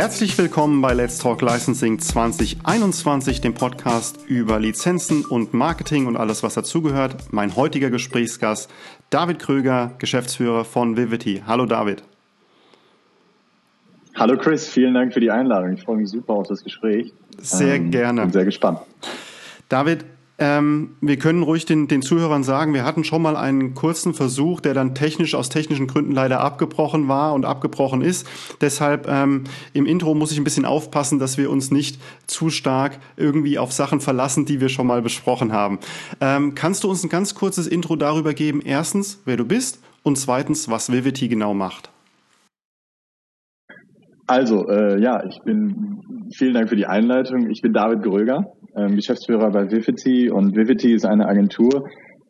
Herzlich willkommen bei Let's Talk Licensing 2021, dem Podcast über Lizenzen und Marketing und alles, was dazugehört. Mein heutiger Gesprächsgast, David Kröger, Geschäftsführer von Vivity. Hallo David. Hallo Chris, vielen Dank für die Einladung. Ich freue mich super auf das Gespräch. Sehr ähm, gerne. Bin sehr gespannt. David, ähm, wir können ruhig den, den Zuhörern sagen, wir hatten schon mal einen kurzen Versuch, der dann technisch aus technischen Gründen leider abgebrochen war und abgebrochen ist. Deshalb ähm, im Intro muss ich ein bisschen aufpassen, dass wir uns nicht zu stark irgendwie auf Sachen verlassen, die wir schon mal besprochen haben. Ähm, kannst du uns ein ganz kurzes Intro darüber geben? Erstens, wer du bist und zweitens, was Vivity genau macht. Also, äh, ja, ich bin, vielen Dank für die Einleitung. Ich bin David Gröger ähm, Geschäftsführer bei Vivity und Vivity ist eine Agentur,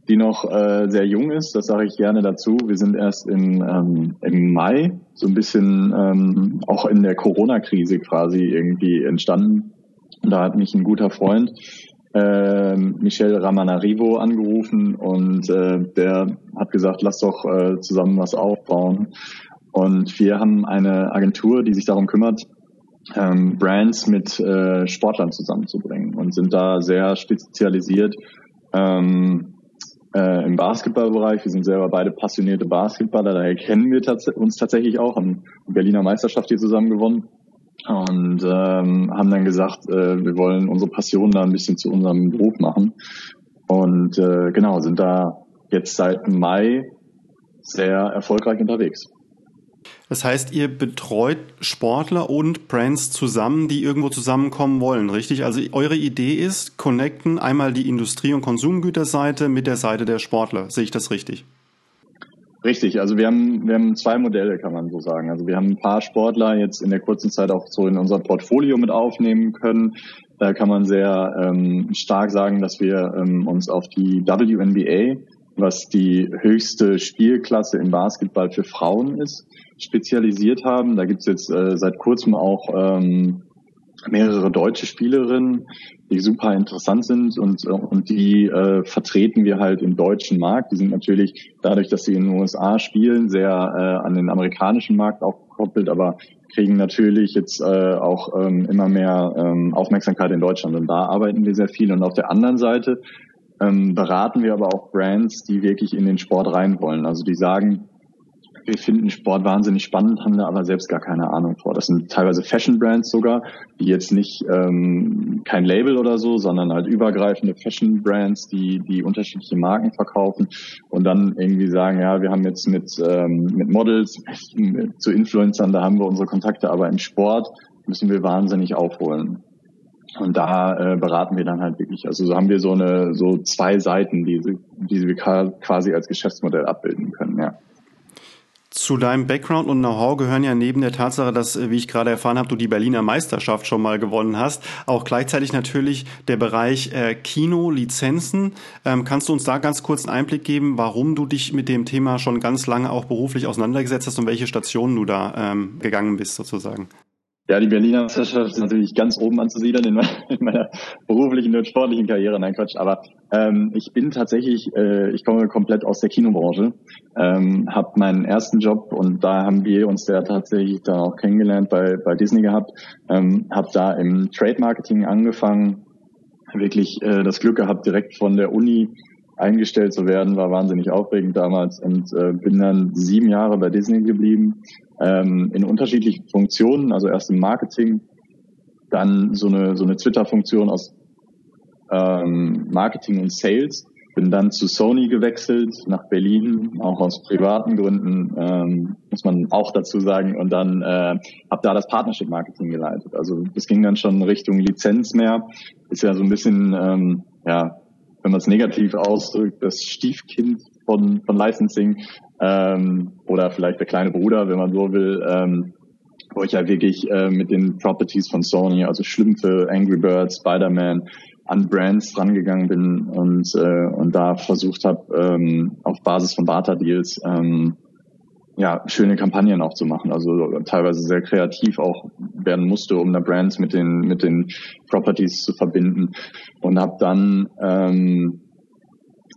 die noch äh, sehr jung ist. Das sage ich gerne dazu. Wir sind erst im, ähm, im Mai so ein bisschen ähm, auch in der Corona-Krise quasi irgendwie entstanden. Da hat mich ein guter Freund, äh, Michel Ramanarivo, angerufen und äh, der hat gesagt, lass doch äh, zusammen was aufbauen. Und wir haben eine Agentur, die sich darum kümmert, ähm, Brands mit äh, Sportlern zusammenzubringen und sind da sehr spezialisiert ähm, äh, im Basketballbereich. Wir sind selber beide passionierte Basketballer, daher kennen wir tats uns tatsächlich auch, haben Berliner Meisterschaft hier zusammen gewonnen und ähm, haben dann gesagt, äh, wir wollen unsere Passion da ein bisschen zu unserem Beruf machen und äh, genau sind da jetzt seit Mai sehr erfolgreich unterwegs. Das heißt, ihr betreut Sportler und Brands zusammen, die irgendwo zusammenkommen wollen, richtig? Also eure Idee ist, connecten einmal die Industrie- und Konsumgüterseite mit der Seite der Sportler. Sehe ich das richtig? Richtig, also wir haben, wir haben zwei Modelle, kann man so sagen. Also wir haben ein paar Sportler jetzt in der kurzen Zeit auch so in unser Portfolio mit aufnehmen können. Da kann man sehr ähm, stark sagen, dass wir ähm, uns auf die WNBA, was die höchste Spielklasse im Basketball für Frauen ist, spezialisiert haben. Da gibt's jetzt äh, seit kurzem auch ähm, mehrere deutsche Spielerinnen, die super interessant sind und, und die äh, vertreten wir halt im deutschen Markt. Die sind natürlich dadurch, dass sie in den USA spielen, sehr äh, an den amerikanischen Markt auch gekoppelt, aber kriegen natürlich jetzt äh, auch ähm, immer mehr ähm, Aufmerksamkeit in Deutschland und da arbeiten wir sehr viel. Und auf der anderen Seite ähm, beraten wir aber auch Brands, die wirklich in den Sport rein wollen. Also die sagen, wir finden Sport wahnsinnig spannend, haben da aber selbst gar keine Ahnung vor. Das sind teilweise Fashion-Brands sogar, die jetzt nicht ähm, kein Label oder so, sondern halt übergreifende Fashion-Brands, die die unterschiedliche Marken verkaufen und dann irgendwie sagen, ja, wir haben jetzt mit ähm, mit Models mit, zu Influencern, da haben wir unsere Kontakte, aber im Sport müssen wir wahnsinnig aufholen. Und da äh, beraten wir dann halt wirklich. Also so haben wir so eine so zwei Seiten, die, die wir quasi als Geschäftsmodell abbilden können, ja. Zu deinem Background und Know-how gehören ja neben der Tatsache, dass, äh, wie ich gerade erfahren habe, du die Berliner Meisterschaft schon mal gewonnen hast, auch gleichzeitig natürlich der Bereich äh, Kino, Lizenzen. Ähm, kannst du uns da ganz kurz einen Einblick geben, warum du dich mit dem Thema schon ganz lange auch beruflich auseinandergesetzt hast und welche Stationen du da ähm, gegangen bist sozusagen? Ja, die Berliner Meisterschaft ist natürlich ganz oben anzusiedeln in, meiner, in meiner beruflichen und sportlichen Karriere. Nein, Quatsch. Aber ähm, ich bin tatsächlich, äh, ich komme komplett aus der Kinobranche, ähm, habe meinen ersten Job und da haben wir uns ja tatsächlich dann auch kennengelernt bei, bei Disney gehabt, ähm, habe da im Trade Marketing angefangen, wirklich äh, das Glück gehabt, direkt von der Uni eingestellt zu werden, war wahnsinnig aufregend damals und äh, bin dann sieben Jahre bei Disney geblieben, ähm, in unterschiedlichen Funktionen, also erst im Marketing, dann so eine, so eine Twitter-Funktion aus ähm, Marketing und Sales. Bin dann zu Sony gewechselt, nach Berlin, auch aus privaten Gründen, ähm, muss man auch dazu sagen. Und dann äh, habe da das Partnership Marketing geleitet. Also das ging dann schon Richtung Lizenz mehr. Ist ja so ein bisschen, ähm, ja, wenn man es negativ ausdrückt, das Stiefkind von, von Licensing ähm, oder vielleicht der kleine Bruder, wenn man so will, ähm, wo ich ja wirklich äh, mit den Properties von Sony, also Schlümpfe, Angry Birds, Spider-Man, an Brands rangegangen bin und, äh, und da versucht habe, ähm, auf Basis von Barter-Deals ähm, ja, schöne Kampagnen auch zu machen. Also teilweise sehr kreativ auch werden musste, um da Brands mit den, mit den Properties zu verbinden. Und habe dann ähm,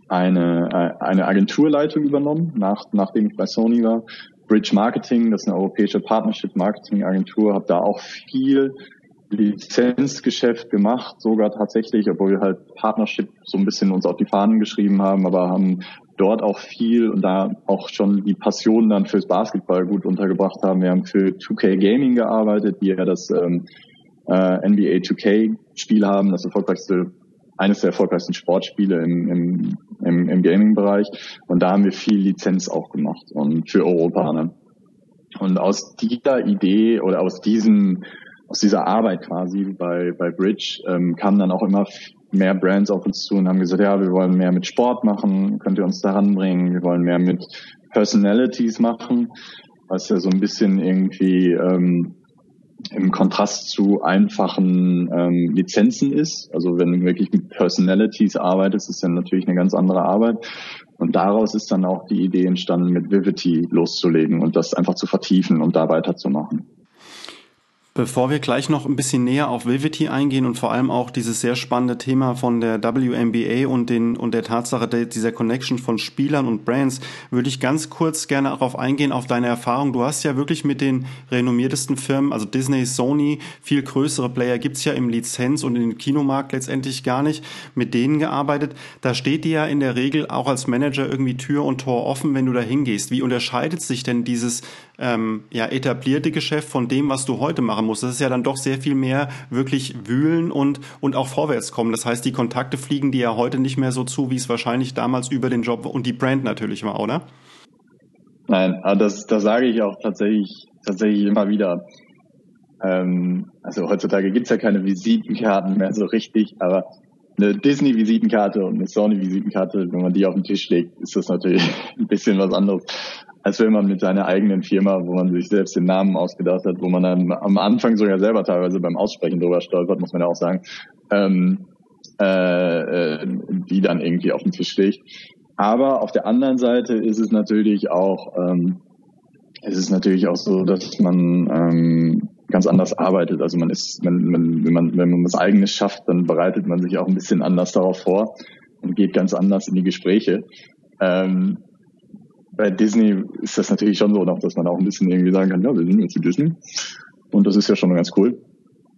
eine, äh, eine Agenturleitung übernommen, nach, nachdem ich bei Sony war Bridge Marketing, das ist eine europäische Partnership Marketing Agentur, habe da auch viel Lizenzgeschäft gemacht, sogar tatsächlich, obwohl wir halt Partnership so ein bisschen uns auf die Fahnen geschrieben haben, aber haben dort auch viel und da auch schon die Passion dann fürs Basketball gut untergebracht haben. Wir haben für 2K Gaming gearbeitet, die ja das ähm, äh, NBA 2K Spiel haben, das erfolgreichste eines der erfolgreichsten Sportspiele im, im, im, im Gaming-Bereich. Und da haben wir viel Lizenz auch gemacht und für Europa. Ne? Und aus dieser Idee oder aus diesem, aus dieser Arbeit quasi bei, bei Bridge ähm, kamen dann auch immer mehr Brands auf uns zu und haben gesagt, ja, wir wollen mehr mit Sport machen, könnt ihr uns daran bringen, wir wollen mehr mit Personalities machen, was ja so ein bisschen irgendwie ähm, im Kontrast zu einfachen ähm, Lizenzen ist. Also wenn du wirklich mit Personalities arbeitest, ist dann natürlich eine ganz andere Arbeit. Und daraus ist dann auch die Idee entstanden, mit Vivity loszulegen und das einfach zu vertiefen und da weiterzumachen. Bevor wir gleich noch ein bisschen näher auf Vivity eingehen und vor allem auch dieses sehr spannende Thema von der WNBA und, den, und der Tatsache dieser Connection von Spielern und Brands, würde ich ganz kurz gerne darauf eingehen, auf deine Erfahrung. Du hast ja wirklich mit den renommiertesten Firmen, also Disney, Sony, viel größere Player gibt's ja im Lizenz- und im Kinomarkt letztendlich gar nicht, mit denen gearbeitet. Da steht dir ja in der Regel auch als Manager irgendwie Tür und Tor offen, wenn du da hingehst. Wie unterscheidet sich denn dieses ähm, ja, etablierte Geschäft von dem, was du heute machen musst. Das ist ja dann doch sehr viel mehr wirklich wühlen und, und auch vorwärts kommen. Das heißt, die Kontakte fliegen dir ja heute nicht mehr so zu, wie es wahrscheinlich damals über den Job und die Brand natürlich war, oder? Nein, das, das sage ich auch tatsächlich, tatsächlich immer wieder. Ähm, also heutzutage gibt's ja keine Visitenkarten mehr so richtig, aber eine Disney-Visitenkarte und eine Sony-Visitenkarte, wenn man die auf den Tisch legt, ist das natürlich ein bisschen was anderes als wenn man mit seiner eigenen Firma, wo man sich selbst den Namen ausgedacht hat, wo man dann am Anfang sogar selber teilweise beim Aussprechen drüber stolpert, muss man ja auch sagen, ähm, äh, äh, die dann irgendwie auf den Tisch legt. Aber auf der anderen Seite ist es natürlich auch, ähm, es ist natürlich auch so, dass man ähm, ganz anders arbeitet. Also man ist, man, man, wenn man wenn man was Eigenes schafft, dann bereitet man sich auch ein bisschen anders darauf vor und geht ganz anders in die Gespräche. Ähm, bei Disney ist das natürlich schon so, dass man auch ein bisschen irgendwie sagen kann, ja, wir sind jetzt in Disney. Und das ist ja schon ganz cool.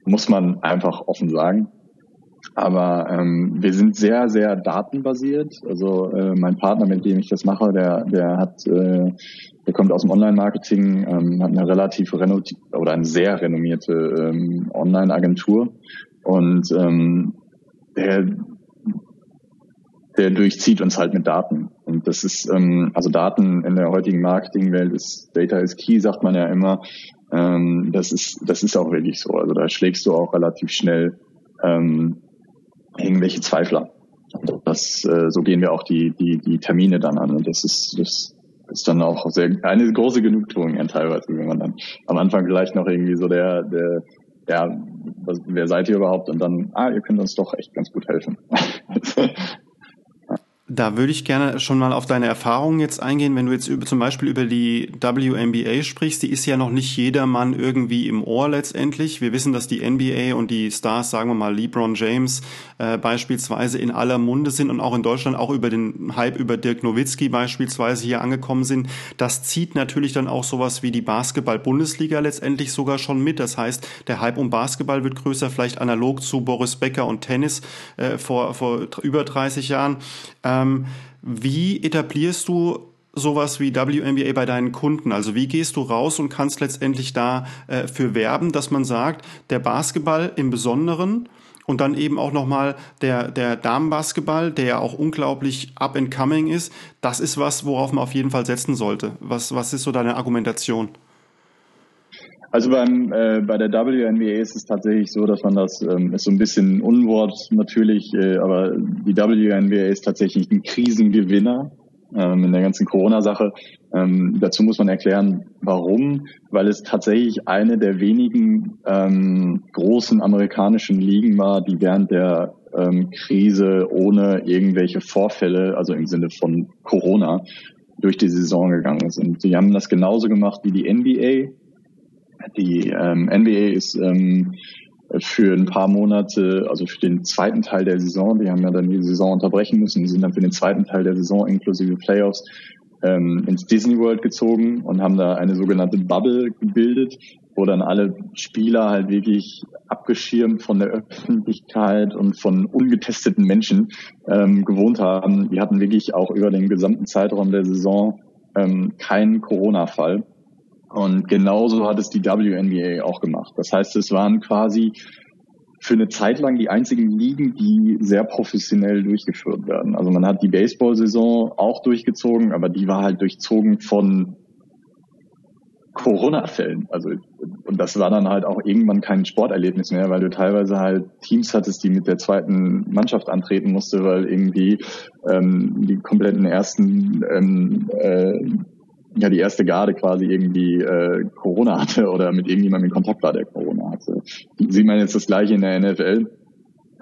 Muss man einfach offen sagen. Aber ähm, wir sind sehr, sehr datenbasiert. Also äh, mein Partner, mit dem ich das mache, der, der hat, äh, der kommt aus dem Online-Marketing, ähm, hat eine relativ oder eine sehr renommierte ähm, Online-Agentur und ähm, der der durchzieht uns halt mit Daten. Und das ist, ähm, also Daten in der heutigen Marketingwelt ist, Data is key, sagt man ja immer. Ähm, das ist, das ist auch wirklich so. Also da schlägst du auch relativ schnell ähm, irgendwelche Zweifler. Das, äh, so gehen wir auch die, die, die Termine dann an. Und das ist, das ist dann auch sehr, eine große Genugtuung teilweise, wenn man dann am Anfang vielleicht noch irgendwie so der, der, ja, wer seid ihr überhaupt? Und dann, ah, ihr könnt uns doch echt ganz gut helfen. Da würde ich gerne schon mal auf deine Erfahrungen jetzt eingehen, wenn du jetzt über, zum Beispiel über die WNBA sprichst, die ist ja noch nicht jedermann irgendwie im Ohr letztendlich. Wir wissen, dass die NBA und die Stars, sagen wir mal LeBron James äh, beispielsweise in aller Munde sind und auch in Deutschland auch über den Hype über Dirk Nowitzki beispielsweise hier angekommen sind. Das zieht natürlich dann auch sowas wie die Basketball-Bundesliga letztendlich sogar schon mit. Das heißt, der Hype um Basketball wird größer, vielleicht analog zu Boris Becker und Tennis äh, vor, vor über 30 Jahren. Ähm, wie etablierst du sowas wie WNBA bei deinen Kunden? Also wie gehst du raus und kannst letztendlich da äh, werben, dass man sagt, der Basketball im Besonderen und dann eben auch nochmal der, der Damenbasketball, der ja auch unglaublich up and coming ist, das ist was, worauf man auf jeden Fall setzen sollte. Was, was ist so deine Argumentation? Also beim, äh, bei der WNBA ist es tatsächlich so, dass man das, ähm, ist so ein bisschen Unwort natürlich, äh, aber die WNBA ist tatsächlich ein Krisengewinner ähm, in der ganzen Corona-Sache. Ähm, dazu muss man erklären, warum, weil es tatsächlich eine der wenigen ähm, großen amerikanischen Ligen war, die während der ähm, Krise ohne irgendwelche Vorfälle, also im Sinne von Corona, durch die Saison gegangen sind. Sie haben das genauso gemacht wie die NBA die ähm, NBA ist ähm, für ein paar Monate, also für den zweiten Teil der Saison, die haben ja dann die Saison unterbrechen müssen, die sind dann für den zweiten Teil der Saison inklusive Playoffs ähm, ins Disney World gezogen und haben da eine sogenannte Bubble gebildet, wo dann alle Spieler halt wirklich abgeschirmt von der Öffentlichkeit und von ungetesteten Menschen ähm, gewohnt haben. Wir hatten wirklich auch über den gesamten Zeitraum der Saison ähm, keinen Corona-Fall. Und genauso hat es die WNBA auch gemacht. Das heißt, es waren quasi für eine Zeit lang die einzigen Ligen, die sehr professionell durchgeführt werden. Also man hat die Baseball-Saison auch durchgezogen, aber die war halt durchzogen von Corona-Fällen. Also und das war dann halt auch irgendwann kein Sporterlebnis mehr, weil du teilweise halt Teams hattest, die mit der zweiten Mannschaft antreten musste, weil irgendwie ähm, die kompletten ersten ähm, äh, ja die erste Garde quasi irgendwie äh, Corona hatte oder mit irgendjemandem in Kontakt war, der Corona hatte. Sieht man jetzt das gleiche in der NFL.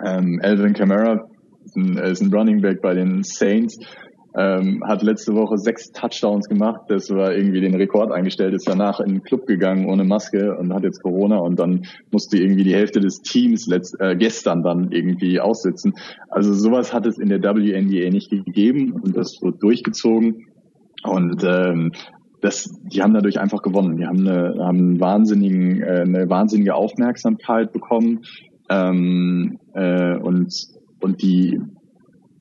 Ähm, Alvin Kamara ist ein, ist ein Running Back bei den Saints ähm, hat letzte Woche sechs Touchdowns gemacht. Das war irgendwie den Rekord eingestellt, ist danach in den Club gegangen ohne Maske und hat jetzt Corona und dann musste irgendwie die Hälfte des Teams letzt, äh, gestern dann irgendwie aussitzen. Also sowas hat es in der WNBA nicht gegeben und das wird durchgezogen. Und ähm, das, die haben dadurch einfach gewonnen. Die haben eine, haben wahnsinnigen, äh, eine wahnsinnige Aufmerksamkeit bekommen ähm, äh, und und die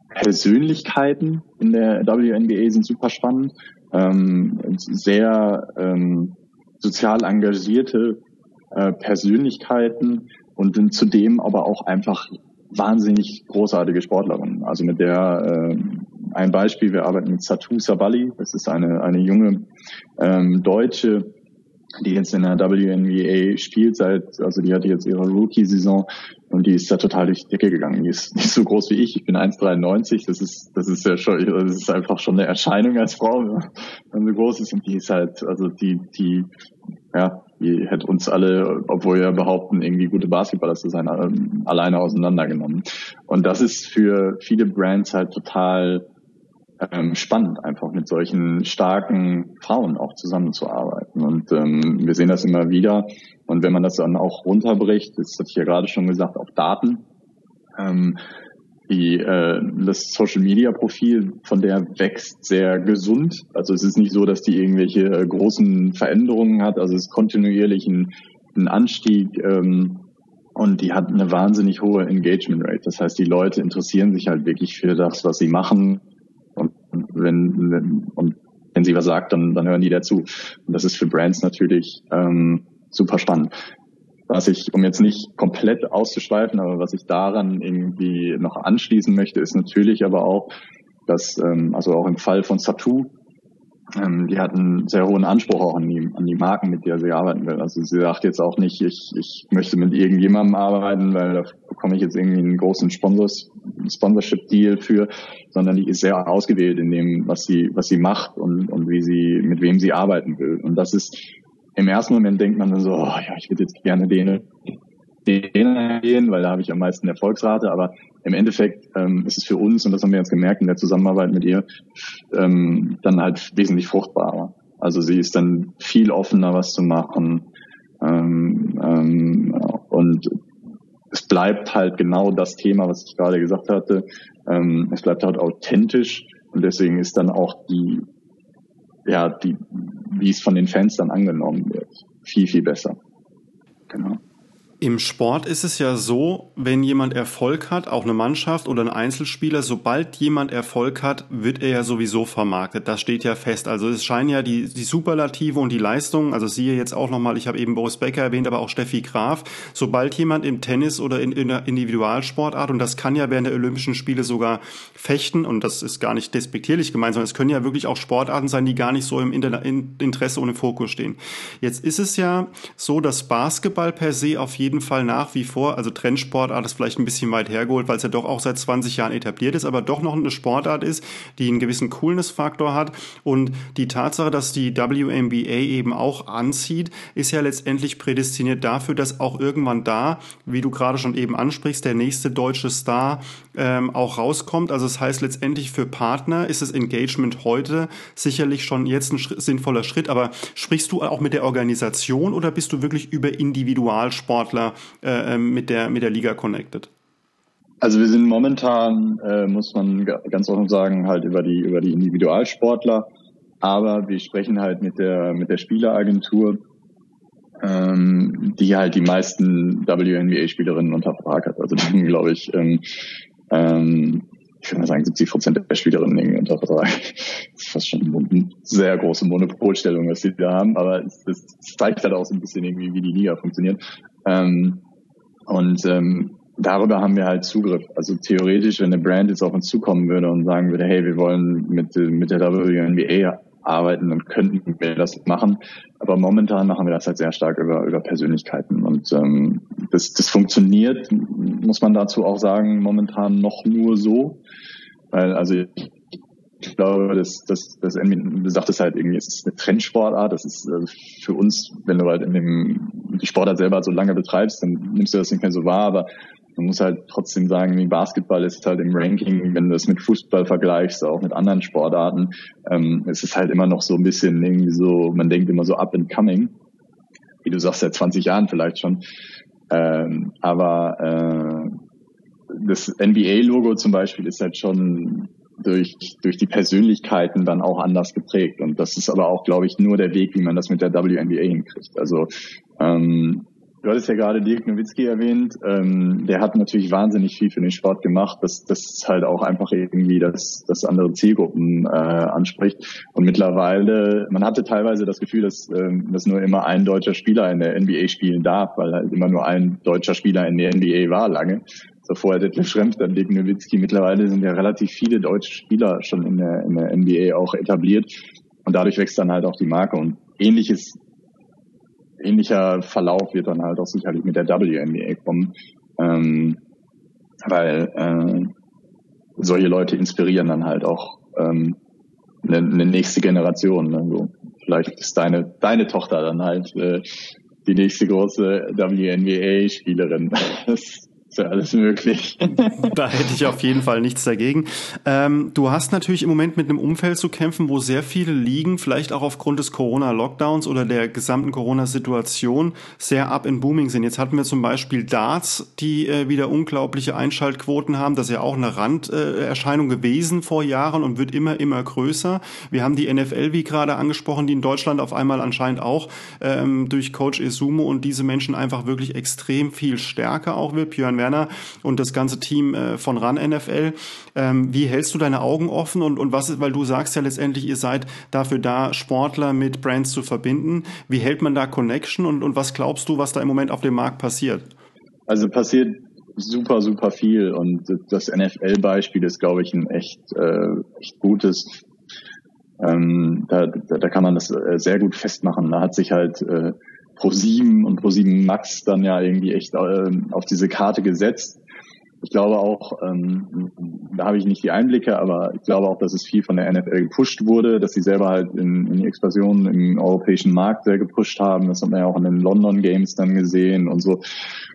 Persönlichkeiten in der WNBA sind super spannend. Ähm, sehr ähm, sozial engagierte äh, Persönlichkeiten und sind zudem aber auch einfach wahnsinnig großartige Sportlerinnen. Also mit der äh, ein Beispiel, wir arbeiten mit Satu Sabali, das ist eine, eine junge ähm, Deutsche, die jetzt in der WNBA spielt seit, also die hatte jetzt ihre Rookie-Saison und die ist da total durch die Decke gegangen. Die ist nicht so groß wie ich. Ich bin 1,93. Das ist, das ist ja schon, das ist einfach schon eine Erscheinung als Frau, wenn so groß ist. Und die ist halt, also die, die, ja, die hätte uns alle, obwohl wir behaupten, irgendwie gute Basketballer zu sein, ähm, alleine auseinandergenommen. Und das ist für viele Brands halt total ähm, spannend, einfach mit solchen starken Frauen auch zusammenzuarbeiten. Und ähm, wir sehen das immer wieder. Und wenn man das dann auch runterbricht, das hatte ich ja gerade schon gesagt, auf Daten, ähm, die, äh, das Social Media Profil von der wächst sehr gesund. Also es ist nicht so, dass die irgendwelche äh, großen Veränderungen hat. Also es ist kontinuierlich ein, ein Anstieg ähm, und die hat eine wahnsinnig hohe Engagement Rate. Das heißt, die Leute interessieren sich halt wirklich für das, was sie machen wenn, wenn, und wenn sie was sagt, dann, dann hören die dazu. Und das ist für Brands natürlich ähm, super spannend. Was ich, um jetzt nicht komplett auszuschweifen, aber was ich daran irgendwie noch anschließen möchte, ist natürlich aber auch, dass, ähm, also auch im Fall von Satu, ähm, die hat einen sehr hohen Anspruch auch an die, an die Marken, mit der sie arbeiten will. Also sie sagt jetzt auch nicht, ich, ich möchte mit irgendjemandem arbeiten, weil da bekomme ich jetzt irgendwie einen großen Sponsors, Sponsorship-Deal für, sondern die ist sehr ausgewählt in dem, was sie, was sie macht und, und wie sie, mit wem sie arbeiten will. Und das ist, im ersten Moment denkt man dann so, oh, ja, ich würde jetzt gerne den, den gehen, weil da habe ich am meisten Erfolgsrate, aber im Endeffekt ähm, ist es für uns, und das haben wir jetzt gemerkt in der Zusammenarbeit mit ihr, ähm, dann halt wesentlich fruchtbarer. Also sie ist dann viel offener, was zu machen. Ähm, ähm, und es bleibt halt genau das Thema, was ich gerade gesagt hatte. Ähm, es bleibt halt authentisch und deswegen ist dann auch die, ja, die, wie es von den Fans dann angenommen wird, viel, viel besser. Genau. Im Sport ist es ja so, wenn jemand Erfolg hat, auch eine Mannschaft oder ein Einzelspieler, sobald jemand Erfolg hat, wird er ja sowieso vermarktet. Das steht ja fest. Also es scheinen ja die, die Superlative und die Leistungen, also siehe jetzt auch nochmal, ich habe eben Boris Becker erwähnt, aber auch Steffi Graf, sobald jemand im Tennis oder in, in einer Individualsportart, und das kann ja während der Olympischen Spiele sogar fechten, und das ist gar nicht despektierlich gemeint, sondern es können ja wirklich auch Sportarten sein, die gar nicht so im Interesse und im Fokus stehen. Jetzt ist es ja so, dass Basketball per se auf jeden jeden Fall nach wie vor, also Trendsportart ist vielleicht ein bisschen weit hergeholt, weil es ja doch auch seit 20 Jahren etabliert ist, aber doch noch eine Sportart ist, die einen gewissen Coolness-Faktor hat. Und die Tatsache, dass die WNBA eben auch anzieht, ist ja letztendlich prädestiniert dafür, dass auch irgendwann da, wie du gerade schon eben ansprichst, der nächste deutsche Star ähm, auch rauskommt. Also das heißt letztendlich für Partner ist das Engagement heute sicherlich schon jetzt ein sinnvoller Schritt. Aber sprichst du auch mit der Organisation oder bist du wirklich über Individualsportler äh, ähm, mit der mit der Liga connected? Also wir sind momentan, äh, muss man ganz offen sagen, halt über die über die Individualsportler aber wir sprechen halt mit der, mit der Spieleragentur, ähm, die halt die meisten WNBA-Spielerinnen unter Vertrag hat. Also dann glaube ich, ähm, ähm, ich würde mal sagen, 70 Prozent der Spielerinnen irgendwie unter Vertrag. Das ist fast schon eine sehr große Monopolstellung, was sie da haben, aber es, es zeigt halt auch so ein bisschen irgendwie, wie die Liga funktioniert. Ähm, und ähm, darüber haben wir halt Zugriff. Also theoretisch, wenn eine Brand jetzt auf uns zukommen würde und sagen würde, hey, wir wollen mit, mit der WNBA arbeiten, dann könnten wir das machen. Aber momentan machen wir das halt sehr stark über, über Persönlichkeiten. Und ähm, das, das funktioniert, muss man dazu auch sagen, momentan noch nur so. Weil, also ich glaube, das, das, das du sagtest halt irgendwie, es ist eine Trendsportart. Das ist also für uns, wenn du halt in dem die Sportart selber so lange betreibst, dann nimmst du das nicht mehr so wahr. Aber man muss halt trotzdem sagen, wie Basketball ist halt im Ranking, wenn du das mit Fußball vergleichst, auch mit anderen Sportarten, ähm, es ist halt immer noch so ein bisschen irgendwie so, man denkt immer so up and coming, wie du sagst, seit 20 Jahren vielleicht schon. Ähm, aber äh, das NBA-Logo zum Beispiel ist halt schon durch, durch die Persönlichkeiten dann auch anders geprägt. Und das ist aber auch, glaube ich, nur der Weg, wie man das mit der WNBA hinkriegt. Also ähm, Du hattest ja gerade Dirk Nowitzki erwähnt. Ähm, der hat natürlich wahnsinnig viel für den Sport gemacht, dass das halt auch einfach irgendwie das, das andere Zielgruppen äh, anspricht. Und mittlerweile, man hatte teilweise das Gefühl, dass, ähm, dass nur immer ein deutscher Spieler in der NBA spielen darf, weil halt immer nur ein deutscher Spieler in der NBA war lange. So vorher Detlef Schrempf, dann Dirk Nowitzki. Mittlerweile sind ja relativ viele deutsche Spieler schon in der, in der NBA auch etabliert. Und dadurch wächst dann halt auch die Marke. Und ähnliches ähnlicher Verlauf wird dann halt auch sicherlich mit der WNBA kommen, ähm, weil äh, solche Leute inspirieren dann halt auch ähm, eine, eine nächste Generation. Ne? So, vielleicht ist deine deine Tochter dann halt äh, die nächste große WNBA-Spielerin. Ist ja alles möglich. da hätte ich auf jeden Fall nichts dagegen. Ähm, du hast natürlich im Moment mit einem Umfeld zu kämpfen, wo sehr viele Ligen, vielleicht auch aufgrund des Corona-Lockdowns oder der gesamten Corona-Situation, sehr up in booming sind. Jetzt hatten wir zum Beispiel Darts, die äh, wieder unglaubliche Einschaltquoten haben. Das ist ja auch eine Randerscheinung äh, gewesen vor Jahren und wird immer, immer größer. Wir haben die NFL, wie gerade angesprochen, die in Deutschland auf einmal anscheinend auch ähm, durch Coach Esumo und diese Menschen einfach wirklich extrem viel stärker auch wird. Björn Werner und das ganze Team äh, von RAN NFL. Ähm, wie hältst du deine Augen offen und, und was ist, weil du sagst ja letztendlich, ihr seid dafür da, Sportler mit Brands zu verbinden. Wie hält man da Connection und, und was glaubst du, was da im Moment auf dem Markt passiert? Also passiert super, super viel und das NFL-Beispiel ist, glaube ich, ein echt, äh, echt gutes. Ähm, da, da, kann man das äh, sehr gut festmachen. Da hat sich halt äh, Pro7 und Pro7 Max dann ja irgendwie echt äh, auf diese Karte gesetzt. Ich glaube auch, ähm, da habe ich nicht die Einblicke, aber ich glaube auch, dass es viel von der NFL gepusht wurde, dass sie selber halt in, in die Expansion im europäischen Markt sehr gepusht haben. Das hat man ja auch in den London Games dann gesehen und so.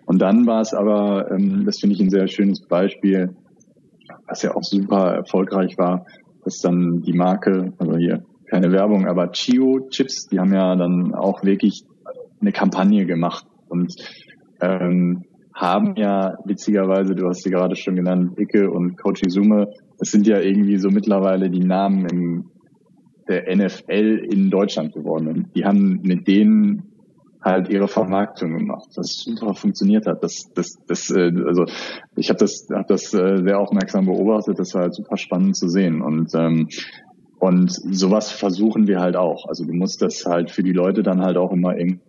Und dann war es aber, ähm, das finde ich ein sehr schönes Beispiel, was ja auch super erfolgreich war, dass dann die Marke, also hier keine Werbung, aber Chio Chips, die haben ja dann auch wirklich eine Kampagne gemacht und ähm, haben ja witzigerweise, du hast sie gerade schon genannt, Icke und Coach Izume, das sind ja irgendwie so mittlerweile die Namen im, der NFL in Deutschland geworden. Und die haben mit denen halt ihre Vermarktung gemacht, das super funktioniert hat. Das, das, das, äh, also ich habe das, hab das äh, sehr aufmerksam beobachtet. Das war halt super spannend zu sehen und ähm, und sowas versuchen wir halt auch. Also du musst das halt für die Leute dann halt auch immer irgendwie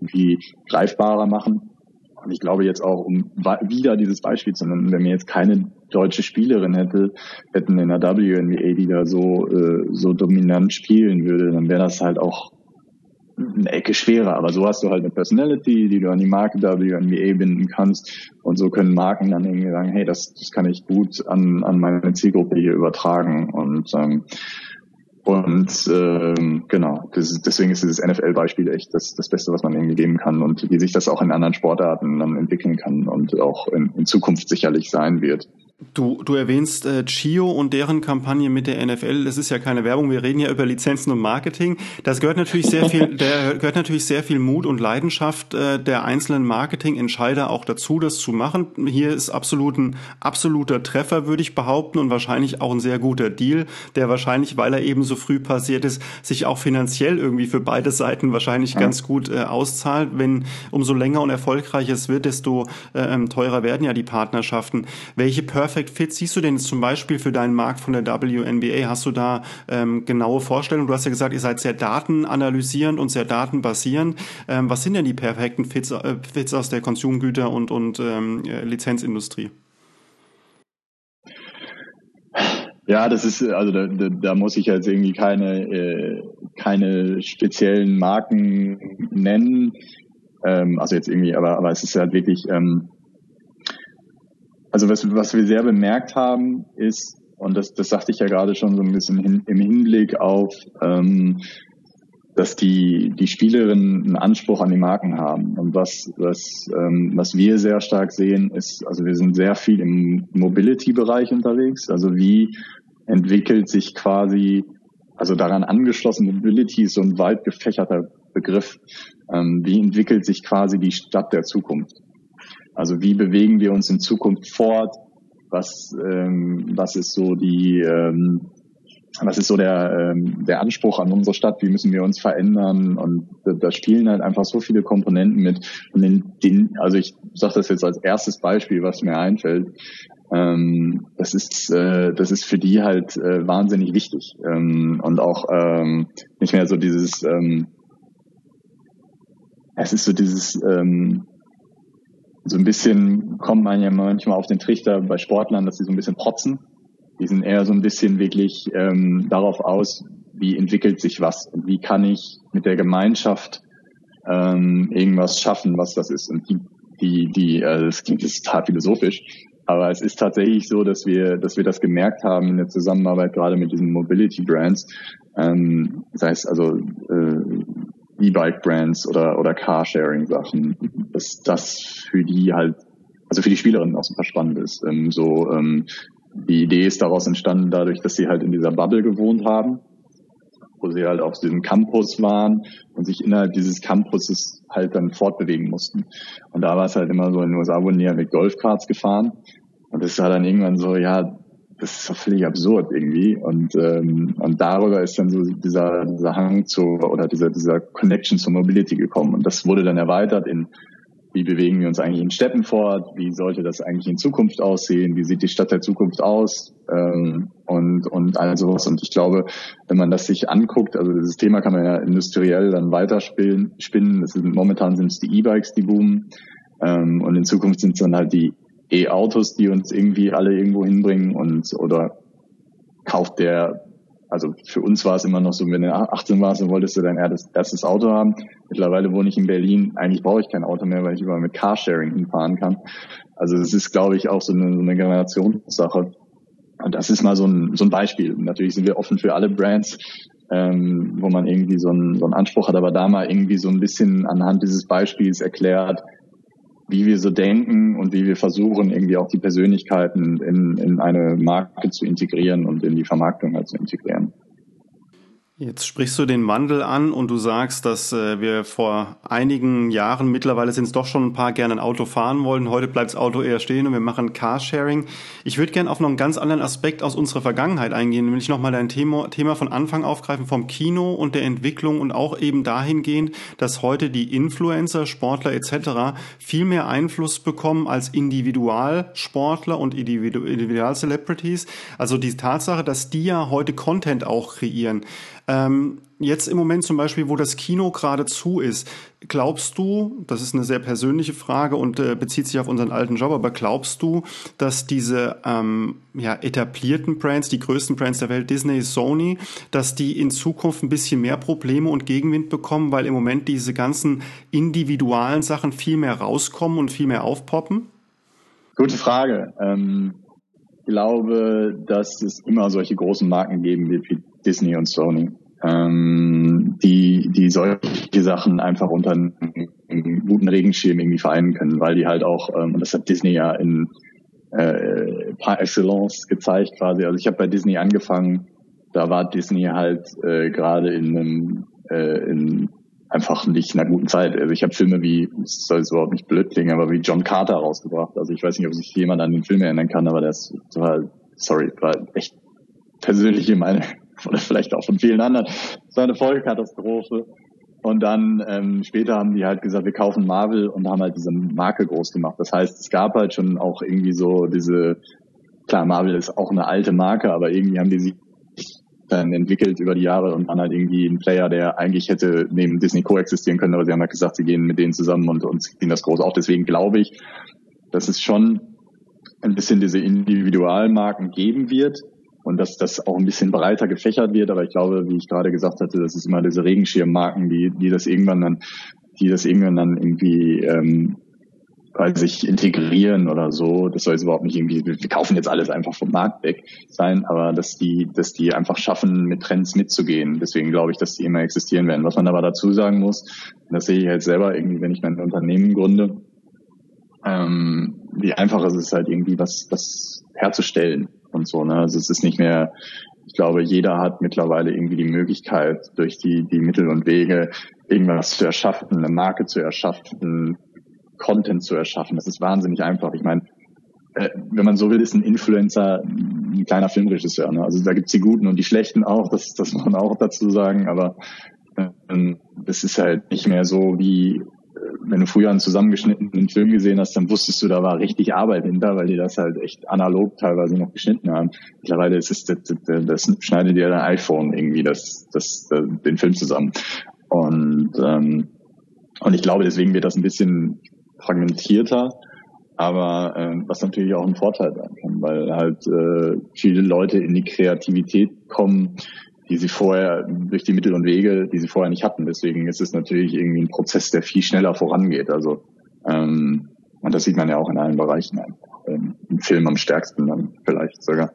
irgendwie greifbarer machen. Und ich glaube jetzt auch, um wieder dieses Beispiel zu nennen, wenn wir jetzt keine deutsche Spielerin hätte, hätten in der WNBA, die da so, äh, so dominant spielen würde, dann wäre das halt auch eine Ecke schwerer. Aber so hast du halt eine Personality, die du an die Marke WNBA binden kannst. Und so können Marken dann irgendwie sagen, hey, das, das kann ich gut an, an meine Zielgruppe hier übertragen. Und ähm, und ähm, genau, das, deswegen ist dieses NFL-Beispiel echt das, das Beste, was man irgendwie geben kann und wie sich das auch in anderen Sportarten dann entwickeln kann und auch in, in Zukunft sicherlich sein wird. Du, du erwähnst äh, Chio und deren Kampagne mit der NFL. Das ist ja keine Werbung. Wir reden ja über Lizenzen und Marketing. Das gehört natürlich sehr viel, der gehört natürlich sehr viel Mut und Leidenschaft äh, der einzelnen Marketingentscheider auch dazu, das zu machen. Hier ist absolut ein absoluter Treffer, würde ich behaupten, und wahrscheinlich auch ein sehr guter Deal, der wahrscheinlich, weil er eben so früh passiert ist, sich auch finanziell irgendwie für beide Seiten wahrscheinlich ja. ganz gut äh, auszahlt. Wenn umso länger und erfolgreicher es wird, desto äh, ähm, teurer werden ja die Partnerschaften. Welche Perfect Perfect Fit siehst du denn zum Beispiel für deinen Markt von der WNBA? Hast du da ähm, genaue Vorstellungen? Du hast ja gesagt, ihr seid sehr datenanalysierend und sehr datenbasierend. Ähm, was sind denn die perfekten Fits, äh, Fits aus der Konsumgüter- und, und ähm, äh, Lizenzindustrie? Ja, das ist, also da, da, da muss ich jetzt irgendwie keine, äh, keine speziellen Marken nennen. Ähm, also jetzt irgendwie, aber, aber es ist halt wirklich, ähm, also was, was wir sehr bemerkt haben, ist, und das, das sagte ich ja gerade schon so ein bisschen hin, im Hinblick auf, ähm, dass die, die Spielerinnen einen Anspruch an die Marken haben. Und was, was, ähm, was wir sehr stark sehen, ist, also wir sind sehr viel im Mobility-Bereich unterwegs. Also wie entwickelt sich quasi, also daran angeschlossen, Mobility ist so ein weit gefächerter Begriff. Ähm, wie entwickelt sich quasi die Stadt der Zukunft? Also wie bewegen wir uns in Zukunft fort? Was, ähm, was ist so die, ähm, was ist so der, ähm, der Anspruch an unsere Stadt? Wie müssen wir uns verändern? Und da, da spielen halt einfach so viele Komponenten mit. Und in den, also ich sage das jetzt als erstes Beispiel, was mir einfällt. Ähm, das ist, äh, das ist für die halt äh, wahnsinnig wichtig ähm, und auch ähm, nicht mehr so dieses. Ähm, es ist so dieses ähm, so ein bisschen kommt man ja manchmal auf den Trichter bei Sportlern, dass sie so ein bisschen protzen. Die sind eher so ein bisschen wirklich ähm, darauf aus, wie entwickelt sich was und wie kann ich mit der Gemeinschaft ähm, irgendwas schaffen, was das ist. Und die, die, die äh, das klingt jetzt total philosophisch, aber es ist tatsächlich so, dass wir, dass wir das gemerkt haben in der Zusammenarbeit gerade mit diesen Mobility Brands. Ähm, das heißt also äh, E-Bike-Brands oder, oder Carsharing-Sachen, dass das für die halt, also für die Spielerinnen auch super spannend ist. Ähm, so, ähm, die Idee ist daraus entstanden dadurch, dass sie halt in dieser Bubble gewohnt haben, wo sie halt auf diesem Campus waren und sich innerhalb dieses Campuses halt dann fortbewegen mussten. Und da war es halt immer so, in den USA wurden die ja mit Golfkarts gefahren. Und es war dann irgendwann so, ja, das ist doch völlig absurd irgendwie. Und, ähm, und darüber ist dann so dieser, dieser Hang zu oder dieser, dieser Connection zur Mobility gekommen. Und das wurde dann erweitert in wie bewegen wir uns eigentlich in Städten fort, wie sollte das eigentlich in Zukunft aussehen, wie sieht die Stadt der Zukunft aus ähm, und, und all sowas. Und ich glaube, wenn man das sich anguckt, also dieses Thema kann man ja industriell dann weiterspinnen. Spinnen. Momentan sind es die E-Bikes, die boomen ähm, und in Zukunft sind es dann halt die E-Autos, die uns irgendwie alle irgendwo hinbringen und oder kauft der, also für uns war es immer noch so, wenn du 18 warst, dann wolltest du dein erstes Auto haben. Mittlerweile wohne ich in Berlin, eigentlich brauche ich kein Auto mehr, weil ich überall mit Carsharing hinfahren kann. Also das ist, glaube ich, auch so eine, so eine Generationssache. Und das ist mal so ein, so ein Beispiel. natürlich sind wir offen für alle Brands, ähm, wo man irgendwie so einen, so einen Anspruch hat, aber da mal irgendwie so ein bisschen anhand dieses Beispiels erklärt, wie wir so denken und wie wir versuchen, irgendwie auch die Persönlichkeiten in, in eine Marke zu integrieren und in die Vermarktung halt zu integrieren. Jetzt sprichst du den Wandel an und du sagst, dass äh, wir vor einigen Jahren, mittlerweile sind es doch schon ein paar, gerne ein Auto fahren wollen. Heute bleibt das Auto eher stehen und wir machen Carsharing. Ich würde gerne auf noch einen ganz anderen Aspekt aus unserer Vergangenheit eingehen, nämlich nochmal dein Thema, Thema von Anfang aufgreifen, vom Kino und der Entwicklung und auch eben dahingehend, dass heute die Influencer, Sportler etc. viel mehr Einfluss bekommen als Individualsportler und Individual-Celebrities. Also die Tatsache, dass die ja heute Content auch kreieren. Ähm, jetzt im Moment zum Beispiel, wo das Kino gerade zu ist, glaubst du, das ist eine sehr persönliche Frage und äh, bezieht sich auf unseren alten Job, aber glaubst du, dass diese ähm, ja, etablierten Brands, die größten Brands der Welt, Disney, Sony, dass die in Zukunft ein bisschen mehr Probleme und Gegenwind bekommen, weil im Moment diese ganzen individualen Sachen viel mehr rauskommen und viel mehr aufpoppen? Gute Frage. Ähm, ich glaube, dass es immer solche großen Marken geben wird wie Disney und Sony ähm, die, die solche Sachen einfach unter einem, guten Regenschirm irgendwie vereinen können, weil die halt auch, ähm, und das hat Disney ja in äh, par excellence gezeigt quasi. Also ich habe bei Disney angefangen, da war Disney halt äh, gerade in einem äh, in einfach nicht in einer guten Zeit. Also ich habe Filme wie, das soll jetzt überhaupt nicht blöd klingen, aber wie John Carter rausgebracht. Also ich weiß nicht, ob sich jemand an den Film erinnern kann, aber ist total, sorry, war echt persönliche meine, oder vielleicht auch von vielen anderen, es eine Vollkatastrophe. Und dann ähm, später haben die halt gesagt, wir kaufen Marvel und haben halt diese Marke groß gemacht. Das heißt, es gab halt schon auch irgendwie so diese, klar, Marvel ist auch eine alte Marke, aber irgendwie haben die sich dann entwickelt über die Jahre und dann halt irgendwie ein Player, der eigentlich hätte neben Disney coexistieren können, aber sie haben halt gesagt, sie gehen mit denen zusammen und, und ziehen das groß auf. Deswegen glaube ich, dass es schon ein bisschen diese Individualmarken geben wird, und dass das auch ein bisschen breiter gefächert wird. Aber ich glaube, wie ich gerade gesagt hatte, das ist immer diese Regenschirmmarken, die, die das irgendwann dann, die das irgendwann dann irgendwie ähm, bei sich integrieren oder so. Das soll jetzt überhaupt nicht irgendwie, wir kaufen jetzt alles einfach vom Markt weg sein, aber dass die, dass die einfach schaffen, mit Trends mitzugehen. Deswegen glaube ich, dass die immer existieren werden. Was man aber dazu sagen muss, das sehe ich halt selber irgendwie, wenn ich mein Unternehmen gründe, ähm, wie einfach ist es halt irgendwie was, was herzustellen und so. Ne? Also es ist nicht mehr, ich glaube, jeder hat mittlerweile irgendwie die Möglichkeit, durch die, die Mittel und Wege irgendwas zu erschaffen, eine Marke zu erschaffen, Content zu erschaffen. Das ist wahnsinnig einfach. Ich meine, äh, wenn man so will, ist ein Influencer ein kleiner Filmregisseur. Ne? Also da gibt's die Guten und die Schlechten auch, das, das muss man auch dazu sagen, aber ähm, das ist halt nicht mehr so wie wenn du früher einen zusammengeschnittenen Film gesehen hast, dann wusstest du, da war richtig Arbeit hinter, weil die das halt echt analog teilweise noch geschnitten haben. Mittlerweile ist es, das, das, das schneidet dir dein iPhone irgendwie das, das, den Film zusammen. Und, ähm, und ich glaube, deswegen wird das ein bisschen fragmentierter, aber äh, was natürlich auch ein Vorteil sein kann, weil halt äh, viele Leute in die Kreativität kommen, die sie vorher durch die Mittel und Wege, die sie vorher nicht hatten. Deswegen ist es natürlich irgendwie ein Prozess, der viel schneller vorangeht. Also ähm, und das sieht man ja auch in allen Bereichen. Ähm, Im Film am stärksten dann vielleicht sogar.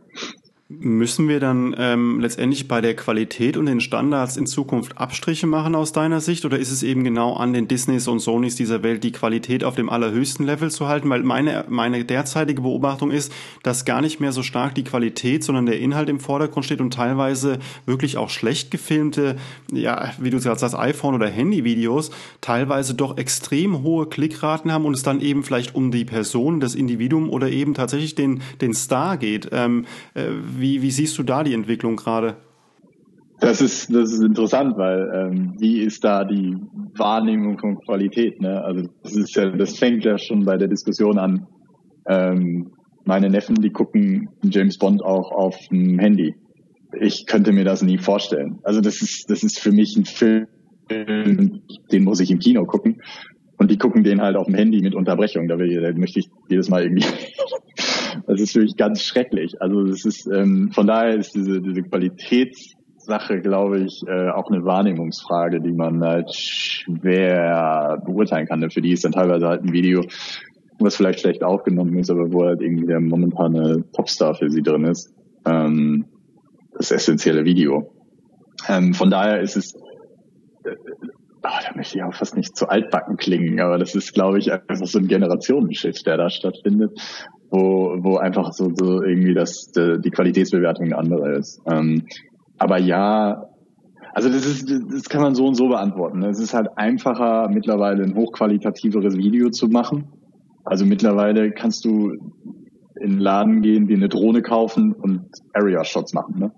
Müssen wir dann ähm, letztendlich bei der Qualität und den Standards in Zukunft Abstriche machen aus deiner Sicht oder ist es eben genau an den Disneys und Sonys dieser Welt, die Qualität auf dem allerhöchsten Level zu halten? Weil meine, meine derzeitige Beobachtung ist, dass gar nicht mehr so stark die Qualität, sondern der Inhalt im Vordergrund steht und teilweise wirklich auch schlecht gefilmte, ja, wie du gerade sagst, iPhone- oder Handyvideos teilweise doch extrem hohe Klickraten haben und es dann eben vielleicht um die Person, das Individuum oder eben tatsächlich den, den Star geht. Ähm, äh, wie, wie siehst du da die Entwicklung gerade? Das ist, das ist interessant, weil ähm, wie ist da die Wahrnehmung von Qualität? Ne? Also das ist ja, das fängt ja schon bei der Diskussion an. Ähm, meine Neffen, die gucken James Bond auch auf dem Handy. Ich könnte mir das nie vorstellen. Also das ist, das ist für mich ein Film, den muss ich im Kino gucken. Und die gucken den halt auf dem Handy mit Unterbrechung. Da, will, da möchte ich jedes Mal irgendwie das ist wirklich ganz schrecklich. Also das ist ähm, von daher ist diese, diese Qualitätssache, glaube ich, äh, auch eine Wahrnehmungsfrage, die man halt schwer beurteilen kann. Für die ist dann teilweise halt ein Video, was vielleicht schlecht aufgenommen ist, aber wo halt irgendwie der momentane Popstar für sie drin ist. Ähm, das essentielle Video. Ähm, von daher ist es äh, oh, da möchte ich auch fast nicht zu altbacken klingen, aber das ist, glaube ich, einfach so ein Generationenschiff, der da stattfindet wo, wo einfach so, so irgendwie das, die Qualitätsbewertung eine andere ist. Ähm, aber ja, also das ist, das kann man so und so beantworten. Es ist halt einfacher, mittlerweile ein hochqualitativeres Video zu machen. Also mittlerweile kannst du in den Laden gehen, dir eine Drohne kaufen und Area-Shots machen. Ne?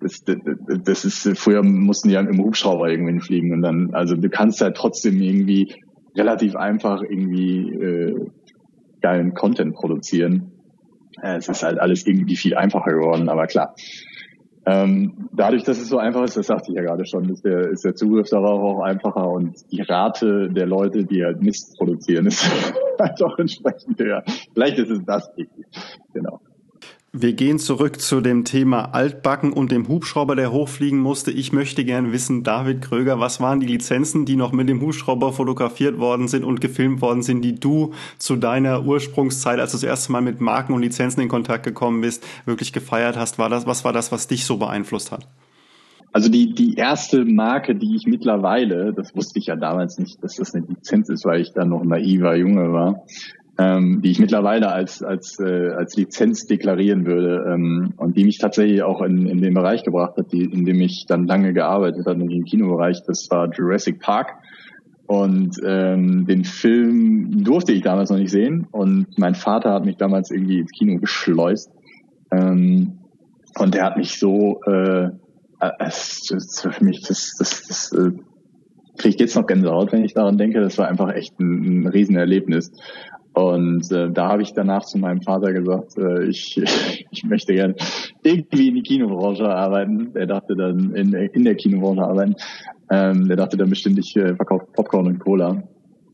Das, das, das ist, früher mussten die ja im Hubschrauber irgendwo fliegen und dann, also du kannst halt trotzdem irgendwie relativ einfach irgendwie äh, geilen Content produzieren. Äh, es ist halt alles irgendwie viel einfacher geworden, aber klar. Ähm, dadurch, dass es so einfach ist, das sagte ich ja gerade schon, ist der, ist der Zugriff darauf auch einfacher und die Rate der Leute, die halt Mist produzieren, ist halt auch entsprechend höher. Vielleicht ist es das. Genau. Wir gehen zurück zu dem Thema Altbacken und dem Hubschrauber, der hochfliegen musste. Ich möchte gerne wissen, David Kröger, was waren die Lizenzen, die noch mit dem Hubschrauber fotografiert worden sind und gefilmt worden sind, die du zu deiner Ursprungszeit, als du das erste Mal mit Marken und Lizenzen in Kontakt gekommen bist, wirklich gefeiert hast? War das, was war das, was dich so beeinflusst hat? Also die, die erste Marke, die ich mittlerweile, das wusste ich ja damals nicht, dass das eine Lizenz ist, weil ich da noch naiver Junge war, ähm, die ich mittlerweile als als äh, als Lizenz deklarieren würde ähm, und die mich tatsächlich auch in, in den Bereich gebracht hat, die, in dem ich dann lange gearbeitet habe, in dem Kinobereich. Das war Jurassic Park. Und ähm, den Film durfte ich damals noch nicht sehen. Und mein Vater hat mich damals irgendwie ins Kino geschleust. Ähm, und der hat mich so, äh, es, das für mich, das, das, das äh, kriege ich jetzt noch Gänsehaut, wenn ich daran denke. Das war einfach echt ein, ein Riesenerlebnis. Und äh, da habe ich danach zu meinem Vater gesagt, äh, ich, ich möchte gern irgendwie in die Kinobranche arbeiten. Er dachte dann in, in der Kinobranche arbeiten. Ähm, der dachte dann bestimmt, ich äh, verkaufe Popcorn und Cola.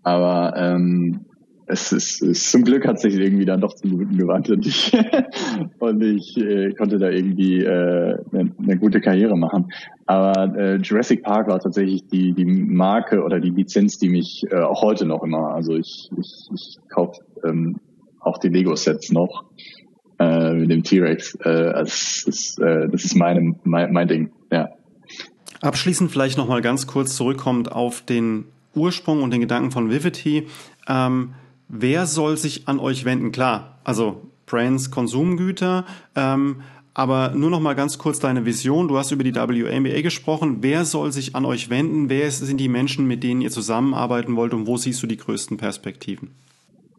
Aber ähm, es ist, es, zum Glück hat sich irgendwie dann doch zum Guten gewandt und ich, und ich äh, konnte da irgendwie äh, eine, eine gute Karriere machen. Aber äh, Jurassic Park war tatsächlich die, die Marke oder die Lizenz, die mich äh, auch heute noch immer, also ich, ich, ich kaufe ähm, auch die Lego-Sets noch äh, mit dem T-Rex. Äh, das, ist, äh, das ist meine, mein, mein Ding, ja. Abschließend vielleicht nochmal ganz kurz zurückkommt auf den Ursprung und den Gedanken von Vivity. Ähm, wer soll sich an euch wenden? Klar, also Brands, Konsumgüter, ähm, aber nur noch mal ganz kurz deine Vision. Du hast über die WNBA gesprochen. Wer soll sich an euch wenden? Wer sind die Menschen, mit denen ihr zusammenarbeiten wollt und wo siehst du die größten Perspektiven?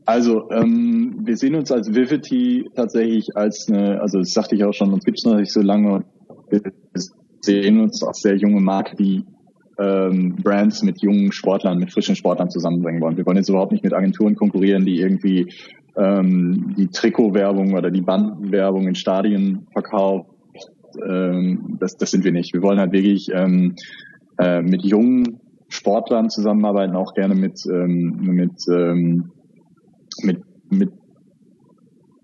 Also ähm, wir sehen uns als Vivity tatsächlich als eine, also das sagte ich auch schon, uns gibt es noch nicht so lange. Wir sehen uns als sehr junge Marke, die ähm, Brands mit jungen Sportlern, mit frischen Sportlern zusammenbringen wollen. Wir wollen jetzt überhaupt nicht mit Agenturen konkurrieren, die irgendwie ähm, die Trikotwerbung oder die Bandenwerbung in Stadien verkauft. Ähm, das, das sind wir nicht. Wir wollen halt wirklich ähm, äh, mit jungen Sportlern zusammenarbeiten, auch gerne mit ähm, mit, ähm, mit mit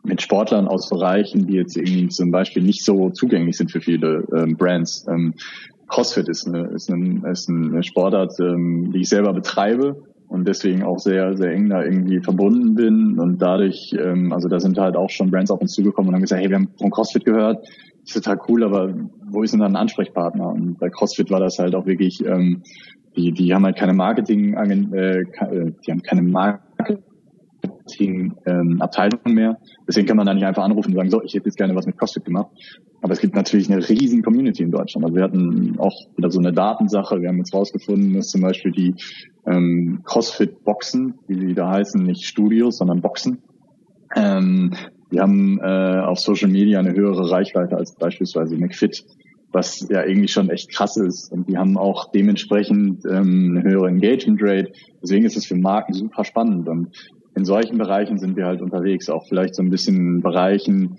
mit Sportlern aus Bereichen, die jetzt irgendwie zum Beispiel nicht so zugänglich sind für viele ähm, Brands. Ähm, CrossFit ist eine, ist, ein, ist eine Sportart, ähm, die ich selber betreibe und deswegen auch sehr, sehr eng da irgendwie verbunden bin. Und dadurch, ähm, also da sind halt auch schon Brands auf uns zugekommen und haben gesagt, hey, wir haben von CrossFit gehört, ist total cool, aber wo ist denn dann ein Ansprechpartner? Und bei CrossFit war das halt auch wirklich, ähm, die, die haben halt keine Marketing, äh, äh, die haben keine Marketing ähm, Abteilung mehr. Deswegen kann man da nicht einfach anrufen und sagen, so, ich hätte jetzt gerne was mit CrossFit gemacht. Aber es gibt natürlich eine riesen Community in Deutschland. Also wir hatten auch wieder so eine Datensache. Wir haben jetzt rausgefunden, dass zum Beispiel die ähm, CrossFit-Boxen, wie sie da heißen, nicht Studios, sondern Boxen, ähm, die haben äh, auf Social Media eine höhere Reichweite als beispielsweise McFit, was ja irgendwie schon echt krass ist. Und die haben auch dementsprechend ähm, eine höhere Engagement Rate. Deswegen ist es für Marken super spannend. Und in solchen Bereichen sind wir halt unterwegs, auch vielleicht so ein bisschen in Bereichen,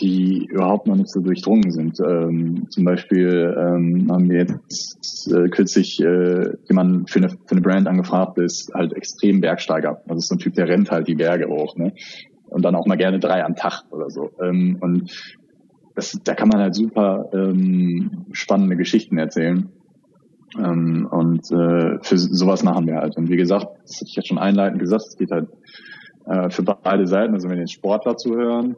die überhaupt noch nicht so durchdrungen sind. Ähm, zum Beispiel ähm, haben wir jetzt äh, kürzlich äh, jemanden für eine, für eine Brand angefragt, der ist halt extrem Bergsteiger. Also ist so ein Typ, der rennt halt die Berge hoch. Ne? Und dann auch mal gerne drei am Tag oder so. Ähm, und das, da kann man halt super ähm, spannende Geschichten erzählen. Ähm, und äh, für sowas machen wir halt. Und wie gesagt, das hatte ich jetzt schon einleitend gesagt, es geht halt äh, für beide Seiten. Also wenn jetzt Sportler zuhören,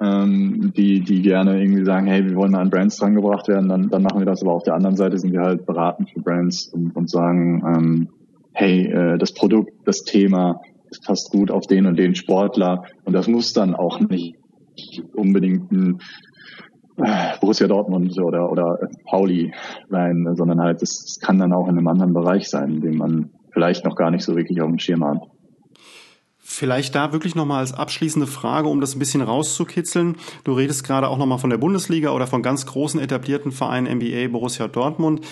ähm, die, die gerne irgendwie sagen, hey, wir wollen mal an Brands drangebracht werden, dann, dann machen wir das. Aber auf der anderen Seite sind wir halt beratend für Brands und, und sagen, ähm, hey, äh, das Produkt, das Thema, das passt gut auf den und den Sportler. Und das muss dann auch nicht unbedingt ein Borussia Dortmund oder, oder Pauli sein, sondern halt, es kann dann auch in einem anderen Bereich sein, den man vielleicht noch gar nicht so wirklich auf dem Schirm hat. Vielleicht da wirklich nochmal als abschließende Frage, um das ein bisschen rauszukitzeln. Du redest gerade auch nochmal von der Bundesliga oder von ganz großen etablierten Vereinen, NBA, Borussia Dortmund,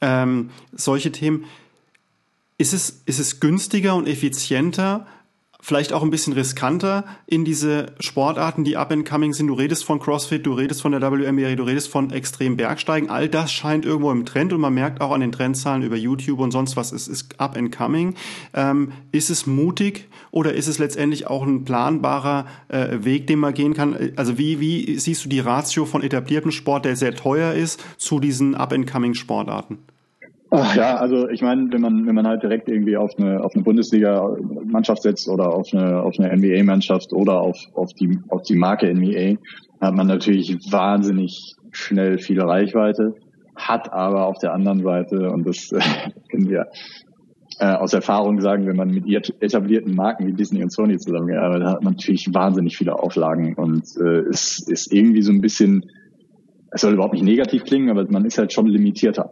ähm, solche Themen. Ist es, ist es günstiger und effizienter, vielleicht auch ein bisschen riskanter in diese Sportarten, die up and coming sind. Du redest von CrossFit, du redest von der WNBA, du redest von extrem Bergsteigen. All das scheint irgendwo im Trend und man merkt auch an den Trendzahlen über YouTube und sonst was, es ist up and coming. Ähm, ist es mutig oder ist es letztendlich auch ein planbarer äh, Weg, den man gehen kann? Also wie, wie siehst du die Ratio von etabliertem Sport, der sehr teuer ist, zu diesen up and coming Sportarten? Ach ja, also ich meine, wenn man wenn man halt direkt irgendwie auf eine auf eine Bundesliga-Mannschaft setzt oder auf eine auf eine NBA-Mannschaft oder auf auf die auf die Marke NBA, hat man natürlich wahnsinnig schnell viele Reichweite, hat aber auf der anderen Seite und das kennen wir äh, aus Erfahrung sagen, wenn man mit etablierten Marken wie Disney und Sony zusammengearbeitet hat, hat man natürlich wahnsinnig viele Auflagen und äh, es ist irgendwie so ein bisschen, es soll überhaupt nicht negativ klingen, aber man ist halt schon limitierter.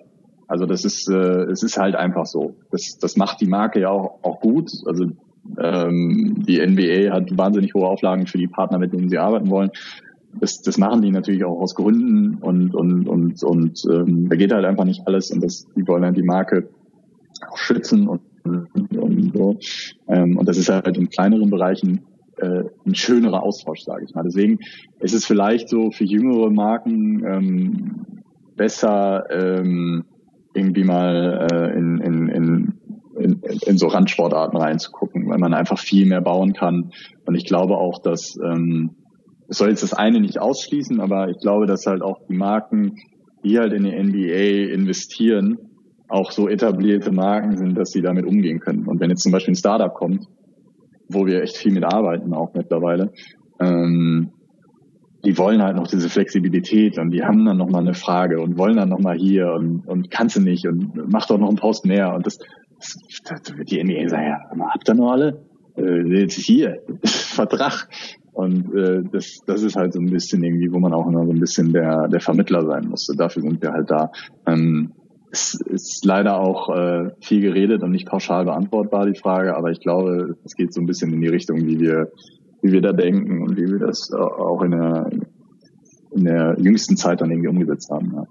Also das ist, äh, es ist halt einfach so. Das, das macht die Marke ja auch, auch gut. Also ähm, die NBA hat wahnsinnig hohe Auflagen für die Partner, mit denen sie arbeiten wollen. Das, das machen die natürlich auch aus Gründen und und und und ähm, da geht halt einfach nicht alles und das die wollen halt die Marke auch schützen und, und, und so. Ähm, und das ist halt in kleineren Bereichen äh, ein schönerer Austausch, sage ich mal. Deswegen ist es vielleicht so für jüngere Marken ähm, besser, ähm, irgendwie mal äh, in, in, in, in, in so Randsportarten reinzugucken, weil man einfach viel mehr bauen kann. Und ich glaube auch, dass ähm, es soll jetzt das eine nicht ausschließen, aber ich glaube, dass halt auch die Marken, die halt in die NBA investieren, auch so etablierte Marken sind, dass sie damit umgehen können. Und wenn jetzt zum Beispiel ein Startup kommt, wo wir echt viel mit arbeiten auch mittlerweile, ähm, die wollen halt noch diese Flexibilität und die haben dann noch mal eine Frage und wollen dann noch mal hier und, und kannst du nicht und mach doch noch einen Post mehr und das, das, das wird die NBA sagen, ja, habt ihr noch alle? Äh, jetzt hier, Vertrag. Und äh, das, das ist halt so ein bisschen irgendwie, wo man auch immer so ein bisschen der, der Vermittler sein musste. Dafür sind wir halt da. Ähm, es ist leider auch äh, viel geredet und nicht pauschal beantwortbar, die Frage, aber ich glaube, es geht so ein bisschen in die Richtung, wie wir, wie wir da denken und wie wir das auch in der, in der jüngsten Zeit dann irgendwie umgesetzt haben. Ja.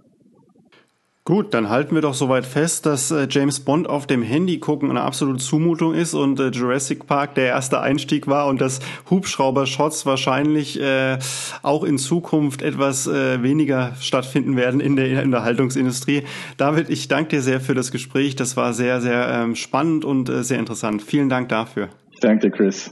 Gut, dann halten wir doch soweit fest, dass äh, James Bond auf dem Handy gucken eine absolute Zumutung ist und äh, Jurassic Park der erste Einstieg war und dass Hubschrauber-Shots wahrscheinlich äh, auch in Zukunft etwas äh, weniger stattfinden werden in der Unterhaltungsindustrie. David, ich danke dir sehr für das Gespräch. Das war sehr, sehr ähm, spannend und äh, sehr interessant. Vielen Dank dafür. Danke, Chris.